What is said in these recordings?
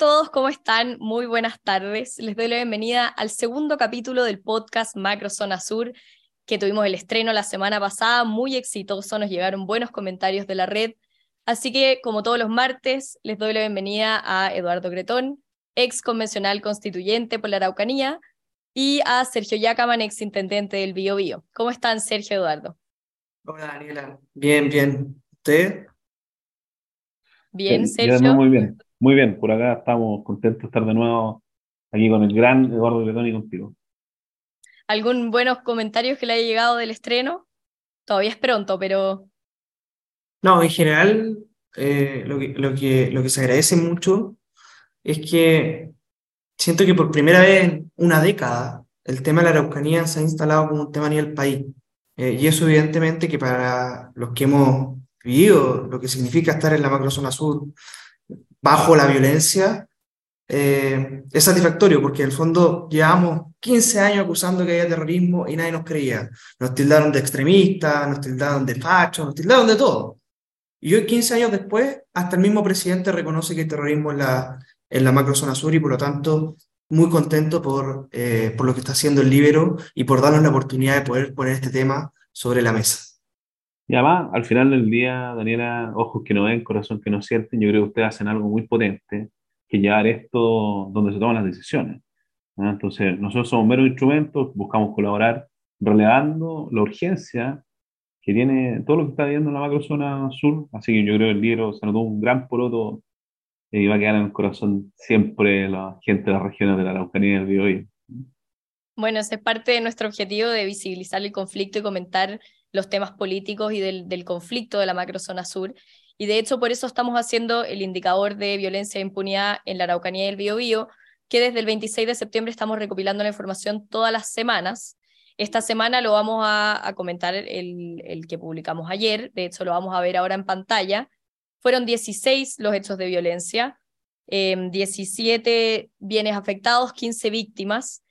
todos, ¿cómo están? Muy buenas tardes. Les doy la bienvenida al segundo capítulo del podcast Macro Zona Sur, que tuvimos el estreno la semana pasada, muy exitoso, nos llegaron buenos comentarios de la red. Así que, como todos los martes, les doy la bienvenida a Eduardo Gretón, ex convencional constituyente por la Araucanía, y a Sergio Yacaman, ex intendente del Bio Bio. ¿Cómo están, Sergio Eduardo? Hola, Daniela. Bien, bien. ¿Usted? Bien, Sergio. muy bien. Muy bien, por acá estamos contentos de estar de nuevo aquí con el gran Eduardo Letón y contigo. ¿Algún buenos comentarios que le haya llegado del estreno? Todavía es pronto, pero... No, en general eh, lo, que, lo, que, lo que se agradece mucho es que siento que por primera vez en una década el tema de la Araucanía se ha instalado como un tema a nivel país. Eh, y eso evidentemente que para los que hemos vivido lo que significa estar en la macrozona sur, bajo la violencia, eh, es satisfactorio porque en el fondo llevamos 15 años acusando que había terrorismo y nadie nos creía. Nos tildaron de extremistas, nos tildaron de fachos, nos tildaron de todo. Y hoy, 15 años después, hasta el mismo presidente reconoce que hay terrorismo en la, en la macrozona sur y por lo tanto muy contento por, eh, por lo que está haciendo el Libero y por darnos la oportunidad de poder poner este tema sobre la mesa. Y además, al final del día, Daniela, ojos que no ven, corazón que no sienten, yo creo que ustedes hacen algo muy potente, que llevar esto donde se toman las decisiones. Entonces, nosotros somos meros instrumentos, buscamos colaborar relevando la urgencia que tiene todo lo que está viendo en la macrozona sur, así que yo creo que el libro se notó un gran poroto y va a quedar en el corazón siempre la gente de las regiones de la Araucanía y del Biobío. Bueno, ese es parte de nuestro objetivo de visibilizar el conflicto y comentar los temas políticos y del, del conflicto de la macrozona sur. Y de hecho, por eso estamos haciendo el indicador de violencia e impunidad en la Araucanía y el Biobío, que desde el 26 de septiembre estamos recopilando la información todas las semanas. Esta semana lo vamos a, comentar el, el, que publicamos ayer, de hecho lo vamos a ver ahora en pantalla. Fueron 16 los hechos de violencia, 17 em, bienes afectados, 15 víctimas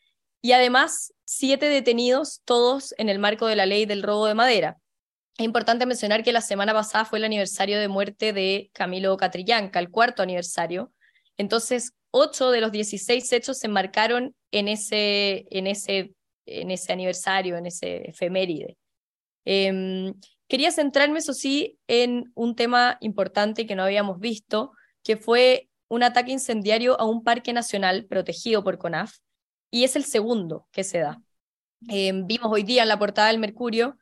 y además siete detenidos, todos en el marco de la ley del robo de madera. Es importante mencionar que la semana pasada fue el aniversario de muerte de Camilo Catrillanca, el cuarto aniversario. Entonces, ocho de los 16 hechos se enmarcaron en ese, en ese, en ese aniversario, en ese efeméride. Em, quería centrarme, eso sí, en un tema importante que no habíamos visto, que fue un ataque incendiario a un parque nacional protegido por CONAF, y es el segundo que se da. Em, vimos hoy día en la portada del Mercurio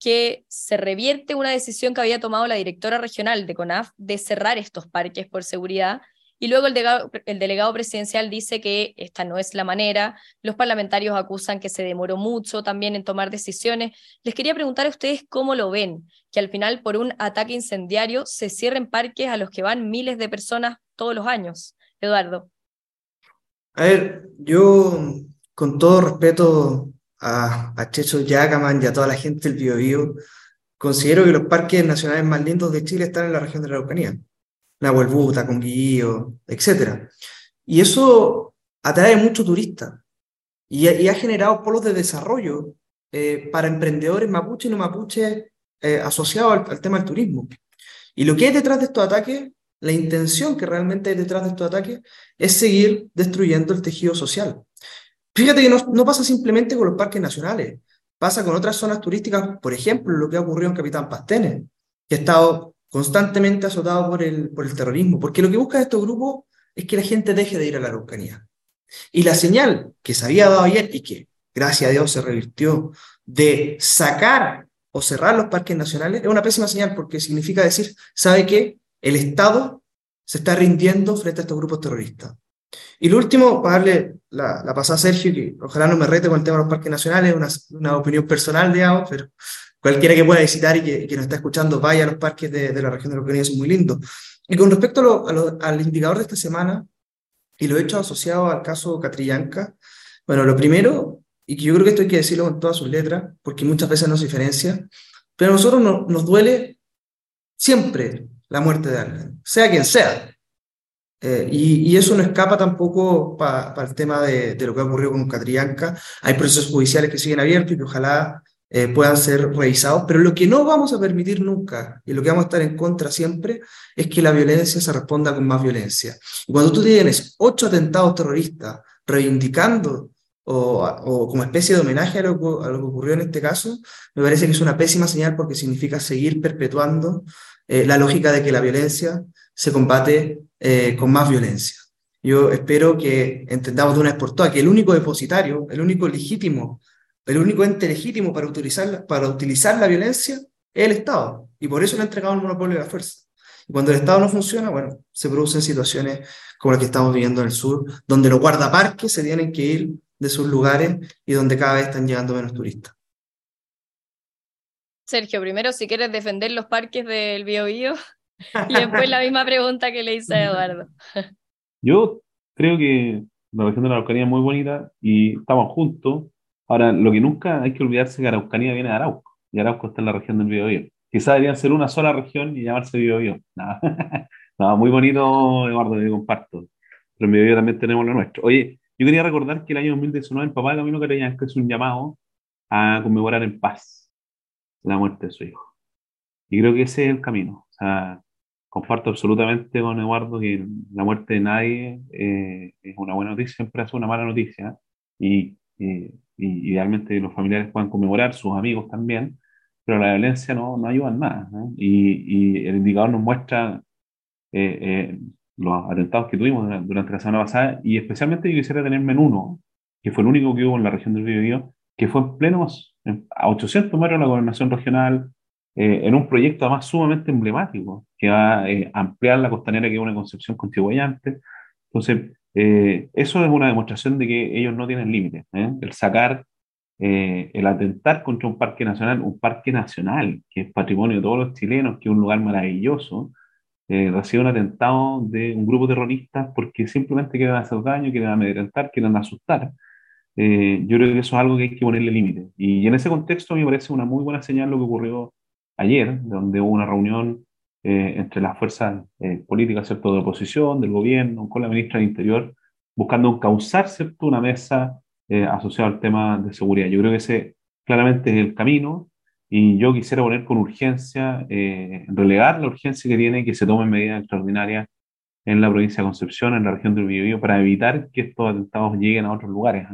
que se revierte una decisión que había tomado la directora regional de CONAF de cerrar estos parques por seguridad y luego el delegado, el delegado, presidencial dice que esta no es la manera, los parlamentarios acusan que se demoró mucho también en tomar decisiones. Les quería preguntar a ustedes cómo lo ven, que al final por un ataque incendiario se cierren parques a los que van miles de personas todos los años. Eduardo. A ver, yo con todo respeto a, a Checho Yacaman y a toda la gente del Biobío, considero que los parques nacionales más lindos de Chile están en la región de la Araucanía. Nahuelbuta, Conguillío, etc. Y eso atrae mucho turista y, y, ha generado polos de desarrollo eh, para emprendedores mapuche y no mapuche eh, asociados al, al, tema del turismo. Y lo que hay detrás de estos ataques la intención que realmente hay detrás de estos ataques es seguir destruyendo el tejido social. Fíjate que no, pasa simplemente con los parques nacionales, pasa con otras zonas turísticas, por ejemplo, lo que ha ocurrido en Capitán Pastenes, que ha estado constantemente azotado por el, por el terrorismo, porque lo que busca estos grupos es que la gente deje de ir a la Araucanía. Y la señal que se había dado ayer y que, gracias a Dios, se revirtió de sacar o cerrar los parques nacionales, es una pésima señal porque significa decir, ¿sabe qué? El Estado se está rindiendo frente a estos grupos terroristas. Y lo último, para darle la, pasada a Sergio, que ojalá no me rete con el tema de los parques nacionales, una, opinión personal, digamos, pero cualquiera que pueda visitar y que, que nos está escuchando, vaya a los parques de, la región de la Ucrania, son muy lindos. Y con respecto al indicador de esta semana, y lo he hecho asociado al caso Catrillanca, bueno, lo primero, y que yo creo que esto hay que decirlo con todas sus letras, porque muchas veces no se diferencia, pero a nosotros no, nos duele siempre la muerte de alguien, sea quien sea. Eh, y, eso no escapa tampoco para el tema de, lo que ha ocurrido con Catrillanca. Hay procesos judiciales que siguen abiertos y que ojalá eh, puedan ser revisados, pero lo que no vamos a permitir nunca y lo que vamos a estar en contra siempre es que la violencia se responda con más violencia. Y cuando tú tienes ocho atentados terroristas reivindicando o, o como especie de homenaje a lo, a lo, que ocurrió en este caso, me parece que es una pésima señal porque significa seguir perpetuando eh, la lógica de que la violencia se combate eh, con más violencia. Yo espero que entendamos de una vez por todas que el único depositario, el único legítimo, el único ente legítimo para utilizar, para utilizar la violencia es el Estado. Y por eso le ha entregado el monopolio de la fuerza. Y cuando el Estado no funciona, bueno, se producen situaciones como las que estamos viviendo en el sur, donde los guardaparques se tienen que ir de sus lugares y donde cada vez están llegando menos turistas. Sergio, primero si quieres defender los parques del Biobío y después la misma pregunta que le hice a Eduardo. Yo creo que la región de la Araucanía es muy bonita y estamos juntos. Ahora, lo que nunca hay que olvidarse es que Araucanía viene de Arauco y Arauco está en la región del Biobío. Quizás deberían ser una sola región y llamarse Biobío. Nada. no, muy bonito, Eduardo, me comparto. Pero en Biobío también tenemos lo nuestro. Oye, yo quería recordar que el año 2019 el papá de Camino que es un llamado a conmemorar en paz la muerte de su hijo. Y creo que ese es el camino. O sea, comparto absolutamente con Eduardo que la muerte de nadie eh, es una buena noticia, siempre es una mala noticia. Y, y, idealmente los familiares puedan conmemorar, sus amigos también, pero la violencia no, no ayuda en nada. Y, el indicador nos muestra eh, eh, los atentados que tuvimos durante la semana pasada y especialmente yo quisiera tenerme en uno, que fue el único que hubo en la región del Biobío, que fue en plenos a 800 metros de la gobernación regional, eh, en un proyecto además sumamente emblemático, que va a eh, ampliar la costanera que es una concepción contribuyente. Entonces, eh, eso es una demostración de que ellos no tienen límites. El sacar, el atentar contra un parque nacional, un parque nacional, que es patrimonio de todos los chilenos, que es un lugar maravilloso, recibe un atentado de un grupo terrorista porque simplemente quieren hacer daño, quieren amedrentar, quieren asustar. Eh, yo creo que eso es algo que hay que ponerle límite. Y en ese contexto me parece una muy buena señal lo que ocurrió ayer, donde hubo una reunión eh, entre las fuerzas eh, políticas ¿cierto? de oposición, del gobierno, con la ministra del Interior, buscando causar ¿cierto? una mesa asociada al tema de seguridad. Yo creo que ese claramente es el camino y yo quisiera poner con urgencia, relegar la urgencia que tiene que se tomen medidas extraordinarias en la provincia de Concepción, en la región del Biobío, para evitar que estos atentados lleguen a otros lugares.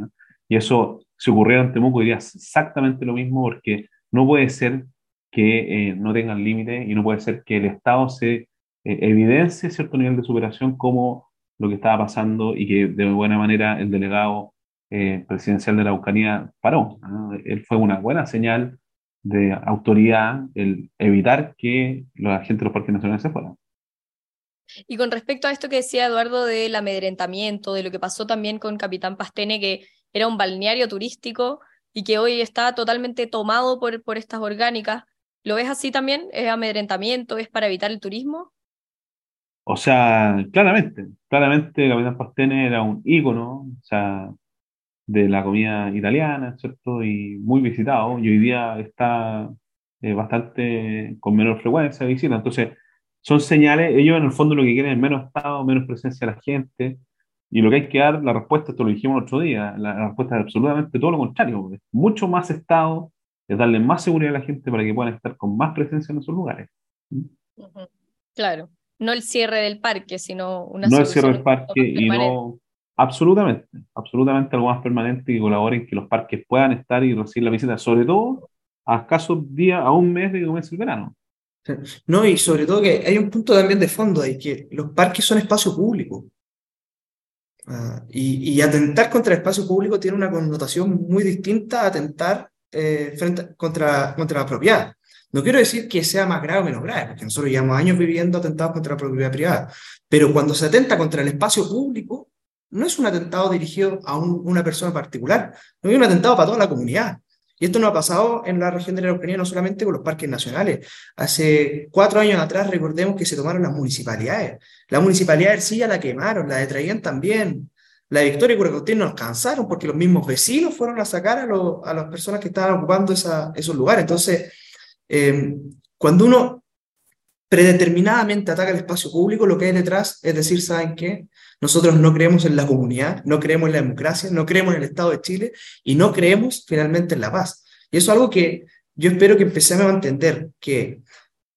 Y eso, si ocurriera en Temuco, diría exactamente lo mismo, porque no puede ser que eh, no tengan límite y no puede ser que el Estado se eh, evidencie cierto nivel de superación como lo que estaba pasando y que de buena manera el delegado eh, presidencial de la Ucrania paró. Él fue una buena señal de autoridad el evitar que los agentes de los parques nacionales se fueran. Y con respecto a esto que decía Eduardo del amedrentamiento, de lo que pasó también con Capitán Pastene, que era un balneario turístico y que hoy está totalmente tomado por, por estas orgánicas. ¿Lo ves así también? ¿Es amedrentamiento? ¿Es para evitar el turismo? O sea, claramente, claramente Capitán Pastene era un ícono, o sea, de la comida italiana, ¿cierto? Y muy visitado, y hoy día está eh, bastante con menor frecuencia de visita. Entonces, son señales, ellos en el fondo lo que quieren es menos estado, menos presencia de la gente, y lo que hay que dar, la respuesta, esto lo dijimos el otro día, la, respuesta es absolutamente todo lo contrario. Es mucho más Estado, es darle más seguridad a la gente para que puedan estar con más presencia en esos lugares. Claro, no el cierre del parque, sino una No el cierre del parque y no... Absolutamente, absolutamente algo más permanente que colabore en que los parques puedan estar y recibir la visita, sobre todo a escasos días, a un mes de que comience el verano. No, y sobre todo que hay un punto también de fondo ahí, que los parques son espacio público. Ah, y, atentar contra el espacio público tiene una connotación muy distinta a atentar eh, frente, contra, contra la propiedad. No quiero decir que sea más grave o menos grave, porque nosotros llevamos años viviendo atentados contra la propiedad privada, pero cuando se atenta contra el espacio público, no es un atentado dirigido a una persona particular, no es un atentado para toda la comunidad. Y esto no ha pasado en la región de la Araucanía no solamente con los parques nacionales. Hace cuatro años atrás recordemos que se tomaron las municipalidades. La municipalidad de Ercilla la quemaron, la de también. La de Victoria y Curacautín no alcanzaron porque los mismos vecinos fueron a sacar a, a las personas que estaban ocupando esos lugares. Entonces, em, cuando uno predeterminadamente ataca el espacio público, lo que hay detrás es decir, ¿saben qué? Nosotros no creemos en la comunidad, no creemos en la democracia, no creemos en el Estado de Chile y no creemos finalmente en la paz. Y eso es algo que yo espero que empecemos a entender, que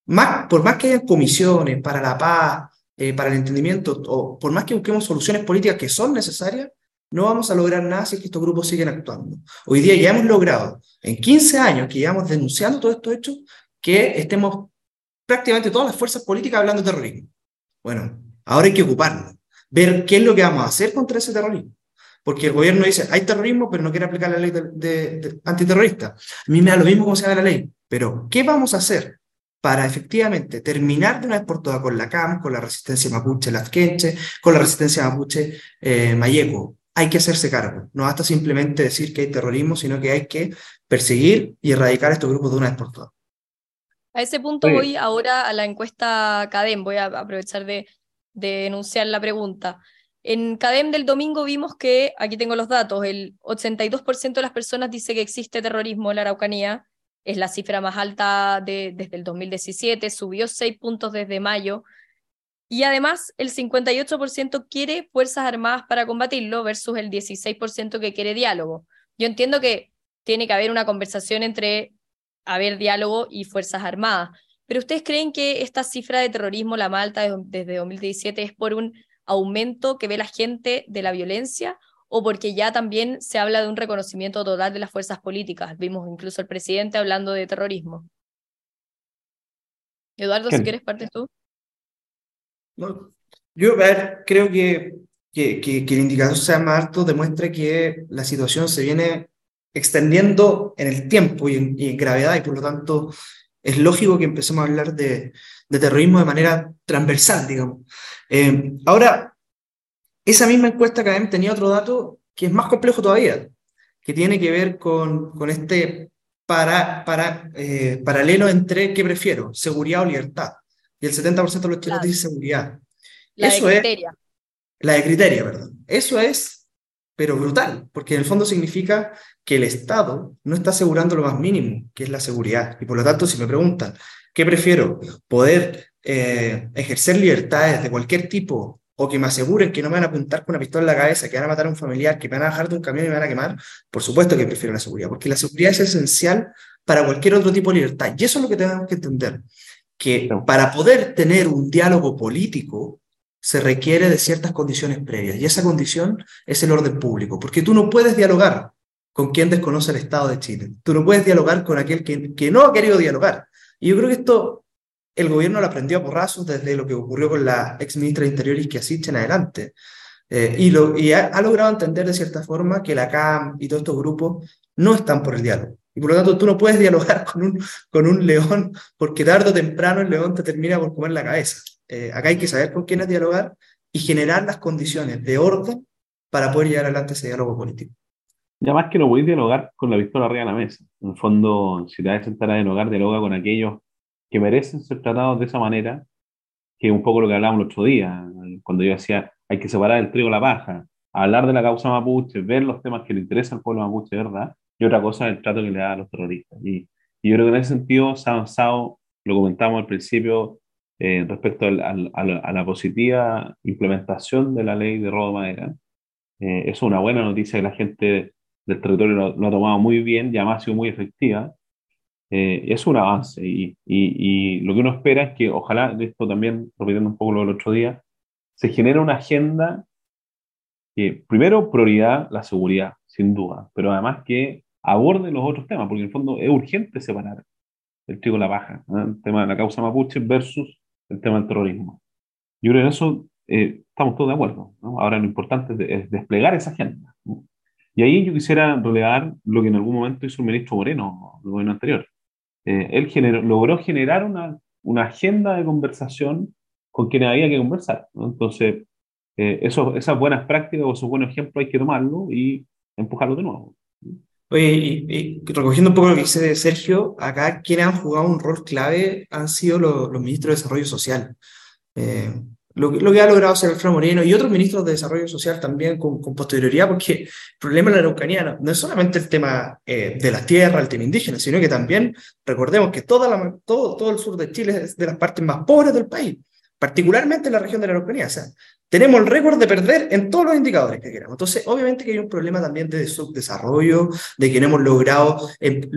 más, por más que haya comisiones para la paz, eh, para el entendimiento, o por más que busquemos soluciones políticas que son necesarias, no vamos a lograr nada si estos grupos siguen actuando. Hoy día ya hemos logrado, en 15 años que llevamos denunciando todos estos hechos, que estemos prácticamente todas las fuerzas políticas hablando de terrorismo. Bueno, ahora hay que ocuparnos, ver qué es lo que vamos a hacer contra ese terrorismo. Porque el gobierno dice, hay terrorismo, pero no quiere aplicar la ley de, antiterrorista. A mí me da lo mismo cómo se haga la ley, pero ¿qué vamos a hacer para efectivamente terminar de una vez por todas con la CAM, con la resistencia mapuche lasquenche, con la resistencia mapuche eh, mayeco? Hay que hacerse cargo. No basta simplemente decir que hay terrorismo, sino que hay que perseguir y erradicar estos grupos de una vez por todas. A ese punto voy ahora a la encuesta CADEM, voy a aprovechar de, de enunciar la pregunta. En CADEM del domingo vimos que, aquí tengo los datos, el 82% de las personas dice que existe terrorismo en la Araucanía, es la cifra más alta de, desde el 2017, subió 6 puntos desde mayo, y además el 58% quiere Fuerzas Armadas para combatirlo versus el 16% que quiere diálogo. Yo entiendo que tiene que haber una conversación entre haber diálogo y Fuerzas Armadas. Pero ¿ustedes creen que esta cifra de terrorismo, la Malta desde 2017, es por un aumento que ve la gente de la violencia o porque ya también se habla de un reconocimiento total de las fuerzas políticas? Vimos incluso al presidente hablando de terrorismo. Eduardo, si quieres, partes tú. yo, a ver, creo que, que, que, que el indicador sea más alto demuestra que la situación se viene extendiendo en el tiempo y en, gravedad, y por lo tanto es lógico que empecemos a hablar de, terrorismo de manera transversal, digamos. Eh, ahora, esa misma encuesta que tenía otro dato que es más complejo todavía, que tiene que ver con, con este para, para, eh, paralelo entre qué prefiero, seguridad o libertad. Y el 70% de los chilenos dice seguridad. La Eso de criteria. la de criterio, perdón. Eso es, pero brutal, porque en el fondo significa que el Estado no está asegurando lo más mínimo, que es la seguridad. Y por lo tanto, si me preguntan, ¿qué prefiero? ¿Poder eh, ejercer libertades de cualquier tipo o que me aseguren que no me van a apuntar con una pistola en la cabeza, que van a matar a un familiar, que me van a bajar de un camión y me van a quemar? Por supuesto que prefiero la seguridad, porque la seguridad es esencial para cualquier otro tipo de libertad. Y eso es lo que tenemos que entender, que para poder tener un diálogo político, se requiere de ciertas condiciones previas. Y esa condición es el orden público, porque tú no puedes dialogar con quien desconoce el Estado de Chile. Tú no puedes dialogar con aquel que, que no ha querido dialogar. Y yo creo que esto el gobierno lo aprendió a porrazos desde lo que ocurrió con la ex ministra de Interior y que asiste en adelante. Eh, y lo, y ha, logrado entender de cierta forma que la CAM y todos estos grupos no están por el diálogo. Y por lo tanto tú no puedes dialogar con un, con un león porque tarde o temprano el león te termina por comer la cabeza. Eh, acá hay que saber con quiénes dialogar y generar las condiciones de orden para poder llevar adelante ese diálogo político. Ya más que no a dialogar con la pistola arriba de la mesa. En el fondo, si te vas a sentar a dialogar, dialoga con aquellos que merecen ser tratados de esa manera, que es un poco lo que hablábamos el otro día, cuando yo decía, hay que separar el trigo de la paja, hablar de la causa mapuche, ver los temas que le interesan al pueblo mapuche, ¿verdad? Y otra cosa el trato que le da a los terroristas. Y, yo creo que en ese sentido se ha avanzado, lo comentamos al principio, eh, respecto a, la, positiva implementación de la ley de robo de madera. Eh, es una buena noticia que la gente del territorio lo, ha tomado muy bien y además ha sido muy efectiva. Eh, es un avance y, y, lo que uno espera es que ojalá, esto también, repitiendo un poco lo del otro día, se genere una agenda que, primero, prioridad la seguridad, sin duda, pero además que aborde los otros temas, porque en el fondo es urgente separar el trigo y la baja, el tema de la causa mapuche versus el tema del terrorismo. Yo creo que eso eh, estamos todos de acuerdo. Ahora lo importante es, desplegar esa agenda. Y ahí yo quisiera relevar lo que en algún momento hizo el ministro Moreno, el gobierno anterior. Eh, él logró generar una, una, agenda de conversación con quienes había que conversar. Entonces, eh, eso, esas buenas prácticas o esos buenos ejemplos hay que tomarlo y empujarlo de nuevo. Oye, y, recogiendo un poco lo que dice Sergio, acá quienes han jugado un rol clave han sido los, los ministros de Desarrollo Social. Eh, lo, lo, que ha logrado hacer Alfredo Moreno y otros ministros de Desarrollo Social también con, con posterioridad, porque el problema de la Araucanía no, es solamente el tema eh, de las tierras, el tema indígena, sino que también recordemos que toda la, todo, todo el sur de Chile es de las partes más pobres del país. Particularmente en la región de la Araucanía. O sea, tenemos el récord de perder en todos los indicadores que queramos. Entonces, obviamente que hay un problema también de subdesarrollo, de que no hemos logrado eh,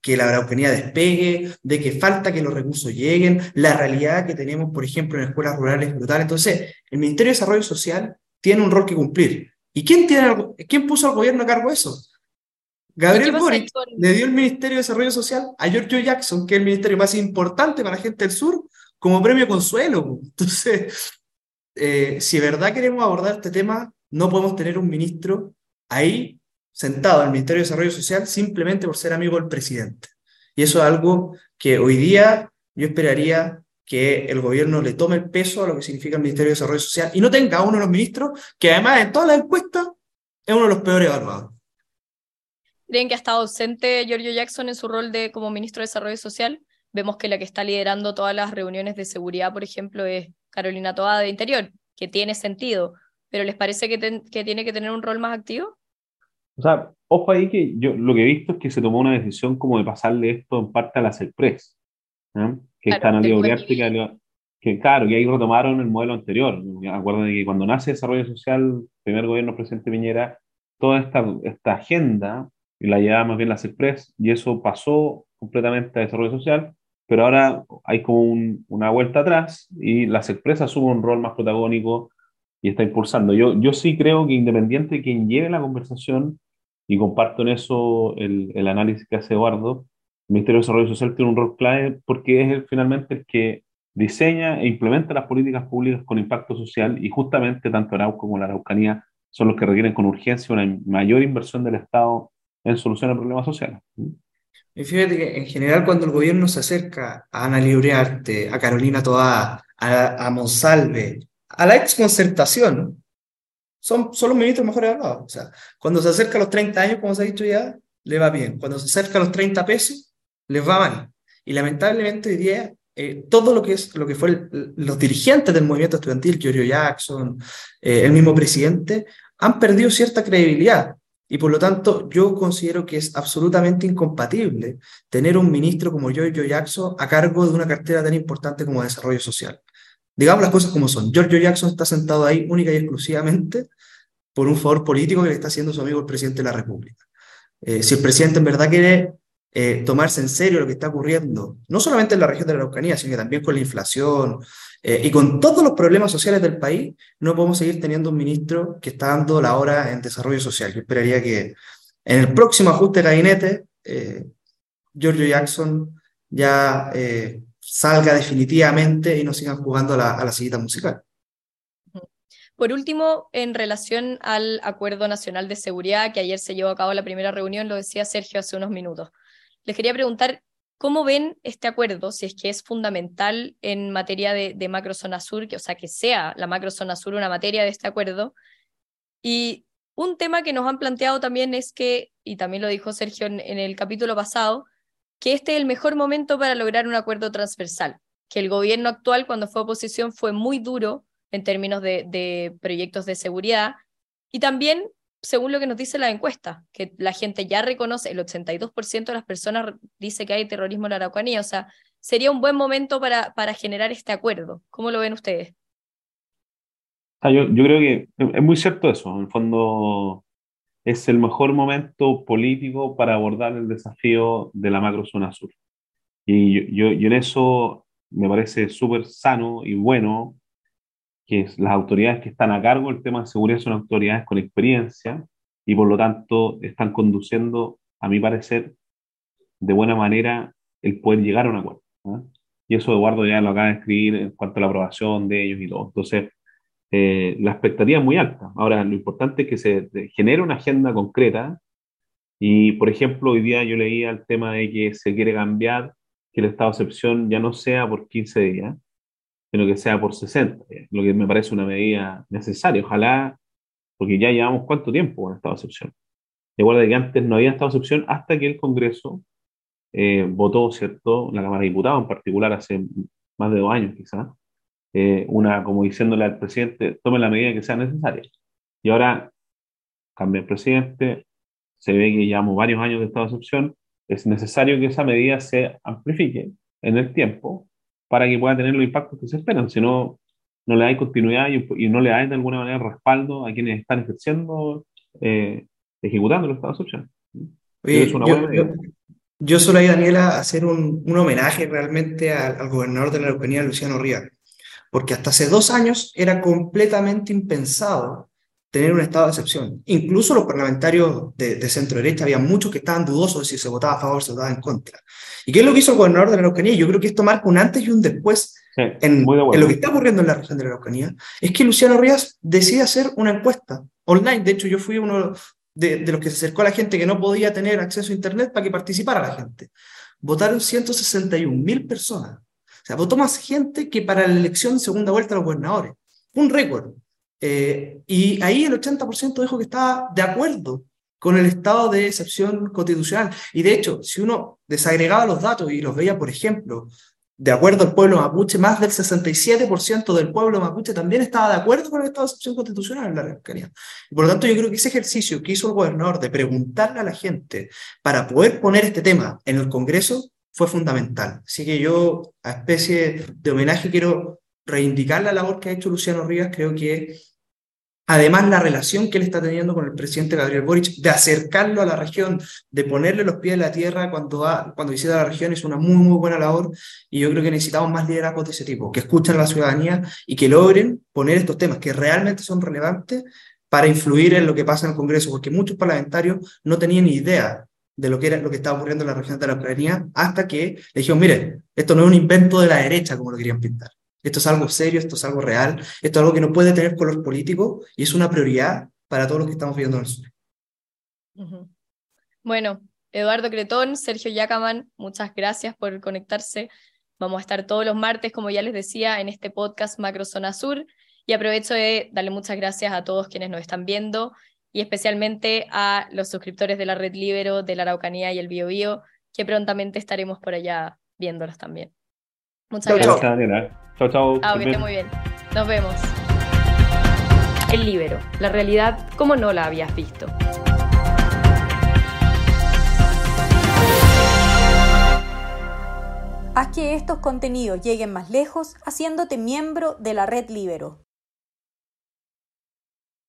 que la Araucanía despegue, de que falta que los recursos lleguen, la realidad que tenemos, por ejemplo, en escuelas rurales es brutal. Entonces, el Ministerio de Desarrollo Social tiene un rol que cumplir. ¿Y quién, tiene, quién puso al gobierno a cargo de eso? Gabriel Boric le dio el Ministerio de Desarrollo Social a Giorgio Jackson, que es el ministerio más importante para la gente del sur, como premio consuelo. Entonces, eh, si de verdad queremos abordar este tema, no podemos tener un ministro ahí sentado en el Ministerio de Desarrollo Social simplemente por ser amigo del presidente. Y eso es algo que hoy día yo esperaría que el gobierno le tome el peso a lo que significa el Ministerio de Desarrollo Social y no tenga a uno de los ministros que además en todas las encuestas es uno de los peores evaluados. ¿Creen que ha estado ausente Giorgio Jackson en su rol de como ministro de Desarrollo Social? Vemos que la que está liderando todas las reuniones de seguridad, por ejemplo, es Carolina Toada de Interior, que tiene sentido, pero ¿les parece que, que tiene que tener un rol más activo? O sea, ojo ahí que yo lo que he visto es que se tomó una decisión como de pasarle esto en parte a la CELPRES, que está en la que claro, que ahí retomaron el modelo anterior. Acuerden que cuando nace Desarrollo Social, primer gobierno presidente Piñera, toda esta, esta agenda la llevaba más bien la CELPRES, y eso pasó completamente a Desarrollo Social, pero ahora hay como una vuelta atrás y las empresas asumen un rol más protagónico y está impulsando. Yo, yo sí creo que independiente de quien lleve la conversación, y comparto en eso el, el análisis que hace Eduardo, el Ministerio de Desarrollo Social tiene un rol clave porque es el, finalmente el que diseña e implementa las políticas públicas con impacto social y justamente tanto Arauco como la Araucanía son los que requieren con urgencia una mayor inversión del Estado en solucionar problemas sociales. Y fíjate que en general cuando el gobierno se acerca a Ana Librearte, a Carolina Toá, a, a Monsalve, a la exconcertación, son, son los ministros mejores hablados. O sea, cuando se acerca a los 30 años, como se ha dicho ya, le va bien. Cuando se acerca a los 30 pesos, les va mal. Y lamentablemente hoy día, eh, todo lo que, es, lo que fue los dirigentes del movimiento estudiantil, Giorgio Jackson, eh, el mismo presidente, han perdido cierta credibilidad. Y por lo tanto, yo considero que es absolutamente incompatible tener un ministro como Giorgio Jackson a cargo de una cartera tan importante como desarrollo social. Digamos las cosas como son. Giorgio Jackson está sentado ahí única y exclusivamente por un favor político que le está haciendo su amigo el presidente de la República. Eh, si el presidente en verdad quiere eh, tomarse en serio lo que está ocurriendo, no solamente en la región de la Araucanía, sino que también con la inflación eh, y con todos los problemas sociales del país, no podemos seguir teniendo un ministro que está dando la hora en desarrollo social. Yo esperaría que en el próximo ajuste de gabinete, eh, Giorgio Jackson ya salga definitivamente y no sigan jugando a la, a la sillita musical. Por último, en relación al Acuerdo Nacional de Seguridad, que ayer se llevó a cabo la primera reunión, lo decía Sergio hace unos minutos. Les quería preguntar cómo ven este acuerdo, si es que es fundamental en materia de, de macrozona sur, que, o sea, que sea la macrozona sur una materia de este acuerdo. Y un tema que nos han planteado también es que, y también lo dijo Sergio en, el capítulo pasado, que este es el mejor momento para lograr un acuerdo transversal, que el gobierno actual cuando fue oposición fue muy duro en términos de, de proyectos de seguridad y también según lo que nos dice la encuesta, que la gente ya reconoce, el 82% de las personas dice que hay terrorismo en la Araucanía, o sea, sería un buen momento para, para generar este acuerdo. ¿Cómo lo ven ustedes? Ah, yo, yo creo que es muy cierto eso, en el fondo es el mejor momento político para abordar el desafío de la macrozona sur. Y yo, yo en eso me parece súper sano y bueno que las autoridades que están a cargo del tema de seguridad son autoridades con experiencia y por lo tanto están conduciendo, a mi parecer, de buena manera el poder llegar a un acuerdo. Y eso Eduardo ya lo acaba de escribir en cuanto a la aprobación de ellos y todo. Entonces, eh, la expectativa es muy alta. Ahora, lo importante es que se genere una agenda concreta y, por ejemplo, hoy día yo leía el tema de que se quiere cambiar que el estado de excepción ya no sea por 15 días, sino que sea por 60, lo que me parece una medida necesaria. Ojalá, porque ya llevamos cuánto tiempo con estado de excepción. Recuerda que antes no había estado de excepción hasta que el Congreso eh, votó, ¿cierto? La Cámara de Diputados en particular hace más de dos años quizás, eh, una como diciéndole al presidente, tome la medida que sea necesaria. Y ahora cambia el presidente, se ve que llevamos varios años de estado de excepción, es necesario que esa medida se amplifique en el tiempo para que pueda tener los impactos que se esperan. Si no, no le da continuidad y, no le da de alguna manera respaldo a quienes están ejerciendo, eh, ejecutando el Estado social. yo, solo ahí, Daniela, hacer un, un homenaje realmente al, al, gobernador de la Araucanía, Luciano Rivas, porque hasta hace dos años era completamente impensado tener un estado de excepción. Incluso los parlamentarios de, centro derecha, había muchos que estaban dudosos de si se votaba a favor o se votaba en contra. ¿Y qué es lo que hizo el gobernador de la Araucanía? Yo creo que esto marca un antes y un después en, lo que está ocurriendo en la región de la Araucanía. Es que Luciano Rías decide hacer una encuesta online. De hecho, yo fui uno de, de los que se acercó a la gente que no podía tener acceso a Internet para que participara la gente. Votaron 161 mil personas. O sea, votó más gente que para la elección segunda vuelta de los gobernadores. Un récord. Eh, y ahí el 80% dijo que estaba de acuerdo con el estado de excepción constitucional. Y de hecho, si uno desagregaba los datos y los veía, por ejemplo, de acuerdo al pueblo mapuche, más del 67% del pueblo mapuche también estaba de acuerdo con el estado de excepción constitucional en la Araucanía. Por lo tanto, yo creo que ese ejercicio que hizo el gobernador de preguntarle a la gente para poder poner este tema en el Congreso fue fundamental. Así que yo, a especie de homenaje, quiero reivindicar la labor que ha hecho Luciano Rivas. Creo que Además, la relación que él está teniendo con el presidente Gabriel Boric, de acercarlo a la región, de ponerle los pies en la tierra cuando, va, cuando visita la región, es una muy, muy buena labor. Y yo creo que necesitamos más liderazgos de ese tipo, que escuchen a la ciudadanía y que logren poner estos temas que realmente son relevantes para influir en lo que pasa en el Congreso, porque muchos parlamentarios no tenían ni idea de lo que era lo que estaba ocurriendo en la región de la Ucrania hasta que le dijeron, mire, esto no es un invento de la derecha como lo querían pintar. Esto es algo serio, esto es algo real, esto es algo que no puede tener color político y es una prioridad para todos los que estamos viviendo en el sur. Bueno, Eduardo Cretón, Sergio Yacaman, muchas gracias por conectarse. Vamos a estar todos los martes, como ya les decía, en este podcast Macrozona Sur. Y aprovecho de darle muchas gracias a todos quienes nos están viendo y especialmente a los suscriptores de la Red Libero, de la Araucanía y el Bio, Bio que prontamente estaremos por allá viéndolos también. Muchas gracias. Chao, chao. Ah, que muy bien. Nos vemos. El libero, la realidad como no la habías visto. Haz que estos contenidos lleguen más lejos haciéndote miembro de la red Libero.